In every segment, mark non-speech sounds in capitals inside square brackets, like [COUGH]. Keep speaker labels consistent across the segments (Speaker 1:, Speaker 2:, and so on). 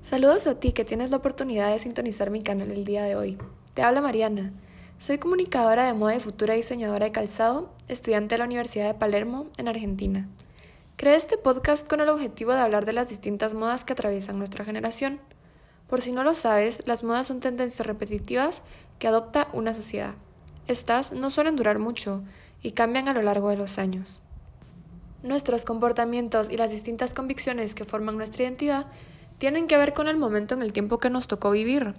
Speaker 1: Saludos a ti que tienes la oportunidad de sintonizar mi canal el día de hoy. Te habla Mariana. Soy comunicadora de moda y futura diseñadora de calzado, estudiante de la Universidad de Palermo, en Argentina. Creé este podcast con el objetivo de hablar de las distintas modas que atraviesan nuestra generación. Por si no lo sabes, las modas son tendencias repetitivas que adopta una sociedad. Estas no suelen durar mucho y cambian a lo largo de los años. Nuestros comportamientos y las distintas convicciones que forman nuestra identidad tienen que ver con el momento en el tiempo que nos tocó vivir.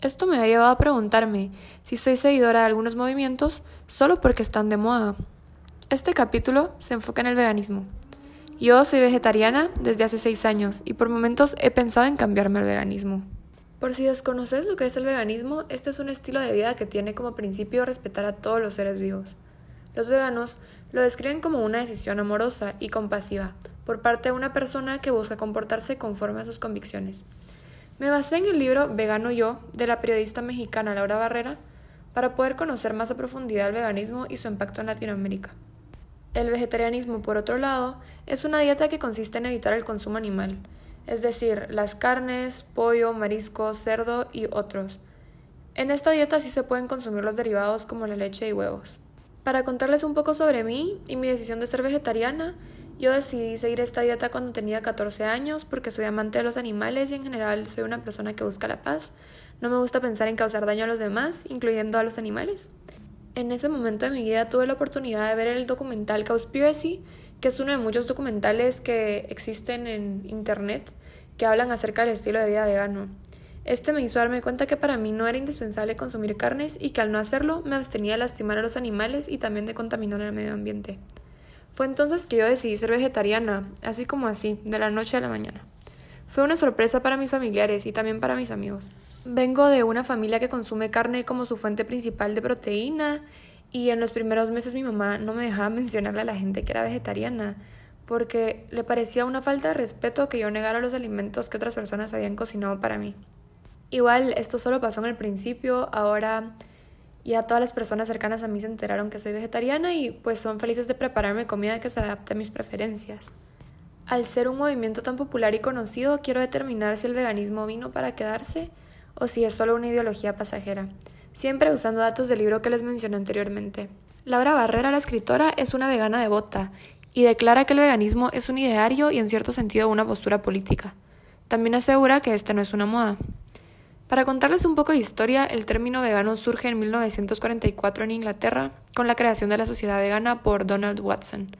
Speaker 1: Esto me ha llevado a preguntarme si soy seguidora de algunos movimientos solo porque están de moda. Este capítulo se enfoca en el veganismo. Yo soy vegetariana desde hace seis años y por momentos he pensado en cambiarme al veganismo. Por si desconoces lo que es el veganismo, este es un estilo de vida que tiene como principio respetar a todos los seres vivos. Los veganos lo describen como una decisión amorosa y compasiva por parte de una persona que busca comportarse conforme a sus convicciones. Me basé en el libro Vegano Yo de la periodista mexicana Laura Barrera para poder conocer más a profundidad el veganismo y su impacto en Latinoamérica. El vegetarianismo, por otro lado, es una dieta que consiste en evitar el consumo animal, es decir, las carnes, pollo, mariscos, cerdo y otros. En esta dieta sí se pueden consumir los derivados como la leche y huevos. Para contarles un poco sobre mí y mi decisión de ser vegetariana, yo decidí seguir esta dieta cuando tenía 14 años porque soy amante de los animales y en general soy una persona que busca la paz. No me gusta pensar en causar daño a los demás, incluyendo a los animales. En ese momento de mi vida tuve la oportunidad de ver el documental Cowspiracy, que es uno de muchos documentales que existen en internet que hablan acerca del estilo de vida vegano. Este me hizo darme cuenta que para mí no era indispensable consumir carnes y que al no hacerlo me abstenía de lastimar a los animales y también de contaminar el medio ambiente. Fue entonces que yo decidí ser vegetariana, así como así, de la noche a la mañana. Fue una sorpresa para mis familiares y también para mis amigos. Vengo de una familia que consume carne como su fuente principal de proteína y en los primeros meses mi mamá no me dejaba [LAUGHS] mencionarle a la gente que era vegetariana porque le parecía una falta de respeto que yo negara los alimentos que otras personas habían cocinado para mí. Igual esto solo pasó en el principio, ahora ya todas las personas cercanas a mí se enteraron que soy vegetariana y pues son felices de prepararme comida que se adapte a mis preferencias. Al ser un movimiento tan popular y conocido, quiero determinar si el veganismo vino para quedarse o si es solo una ideología pasajera, siempre usando datos del libro que les mencioné anteriormente. Laura Barrera, la escritora, es una vegana devota y declara que el veganismo es un ideario y en cierto sentido una postura política. También asegura que esta no es una moda. Para contarles un poco de historia, el término vegano surge en 1944 en Inglaterra con la creación de la sociedad vegana por Donald Watson.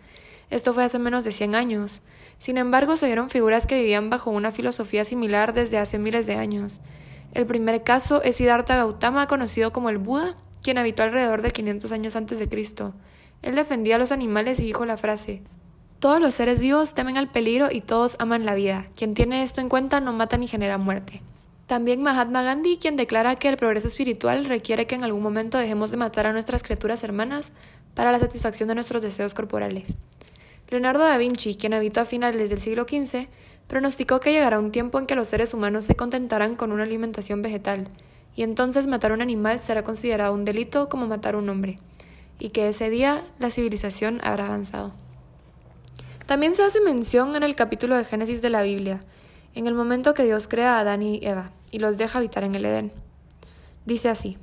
Speaker 1: Esto fue hace menos de 100 años. Sin embargo, se vieron figuras que vivían bajo una filosofía similar desde hace miles de años. El primer caso es Siddhartha Gautama, conocido como el Buda, quien habitó alrededor de 500 años antes de Cristo. Él defendía a los animales y dijo la frase: Todos los seres vivos temen al peligro y todos aman la vida. Quien tiene esto en cuenta no mata ni genera muerte. También Mahatma Gandhi, quien declara que el progreso espiritual requiere que en algún momento dejemos de matar a nuestras criaturas hermanas para la satisfacción de nuestros deseos corporales. Leonardo da Vinci, quien habitó a finales del siglo XV, pronosticó que llegará un tiempo en que los seres humanos se contentarán con una alimentación vegetal, y entonces matar a un animal será considerado un delito como matar a un hombre, y que ese día la civilización habrá avanzado. También se hace mención en el capítulo de Génesis de la Biblia, en el momento que Dios crea a Adán y Eva y los deja habitar en el Edén. Dice así,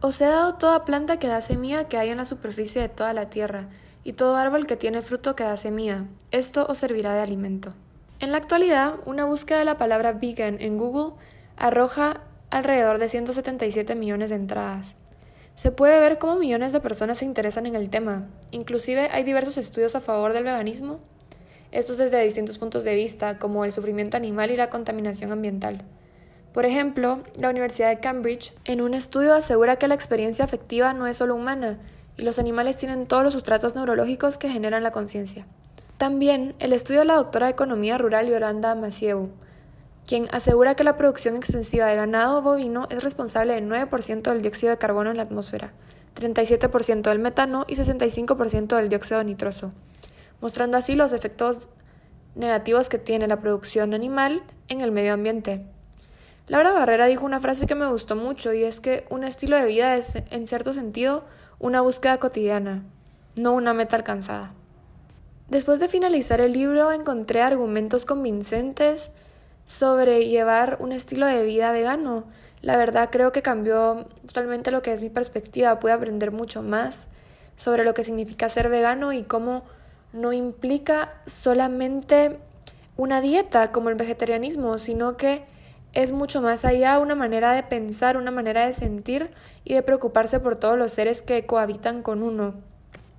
Speaker 1: Os he dado toda planta que da semilla que hay en la superficie de toda la tierra, y todo árbol que tiene fruto que da semilla. Esto os servirá de alimento. En la actualidad, una búsqueda de la palabra vegan en Google arroja alrededor de 177 millones de entradas. Se puede ver cómo millones de personas se interesan en el tema. Inclusive hay diversos estudios a favor del veganismo estos desde distintos puntos de vista, como el sufrimiento animal y la contaminación ambiental. Por ejemplo, la Universidad de Cambridge en un estudio asegura que la experiencia afectiva no es solo humana, y los animales tienen todos los sustratos neurológicos que generan la conciencia. También el estudio de la doctora de Economía Rural Yolanda Macieu, quien asegura que la producción extensiva de ganado bovino es responsable del 9% del dióxido de carbono en la atmósfera, 37% del metano y 65% del dióxido nitroso mostrando así los efectos negativos que tiene la producción animal en el medio ambiente. Laura Barrera dijo una frase que me gustó mucho y es que un estilo de vida es, en cierto sentido, una búsqueda cotidiana, no una meta alcanzada. Después de finalizar el libro encontré argumentos convincentes sobre llevar un estilo de vida vegano. La verdad creo que cambió totalmente lo que es mi perspectiva. Pude aprender mucho más sobre lo que significa ser vegano y cómo no implica solamente una dieta como el vegetarianismo, sino que es mucho más allá una manera de pensar, una manera de sentir y de preocuparse por todos los seres que cohabitan con uno.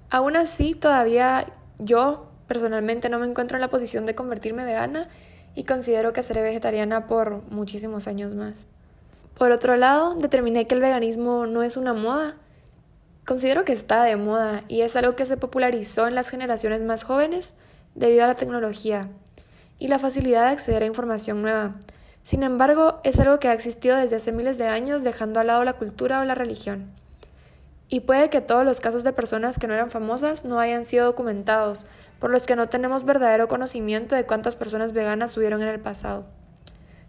Speaker 1: Aún así, todavía yo personalmente no me encuentro en la posición de convertirme vegana y considero que seré vegetariana por muchísimos años más. Por otro lado, determiné que el veganismo no es una moda. Considero que está de moda y es algo que se popularizó en las generaciones más jóvenes debido a la tecnología y la facilidad de acceder a información nueva. Sin embargo, es algo que ha existido desde hace miles de años dejando al lado la cultura o la religión. Y puede que todos los casos de personas que no eran famosas no hayan sido documentados, por los que no tenemos verdadero conocimiento de cuántas personas veganas hubieron en el pasado.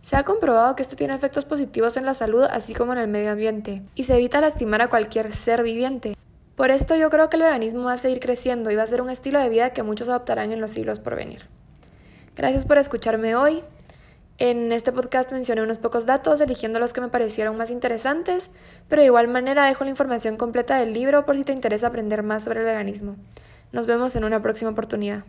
Speaker 1: Se ha comprobado que esto tiene efectos positivos en la salud así como en el medio ambiente, y se evita lastimar a cualquier ser viviente. Por esto yo creo que el veganismo va a seguir creciendo y va a ser un estilo de vida que muchos adoptarán en los siglos por venir. Gracias por escucharme hoy. En este podcast mencioné unos pocos datos, eligiendo los que me parecieron más interesantes, pero de igual manera dejo la información completa del libro por si te interesa aprender más sobre el veganismo. Nos vemos en una próxima oportunidad.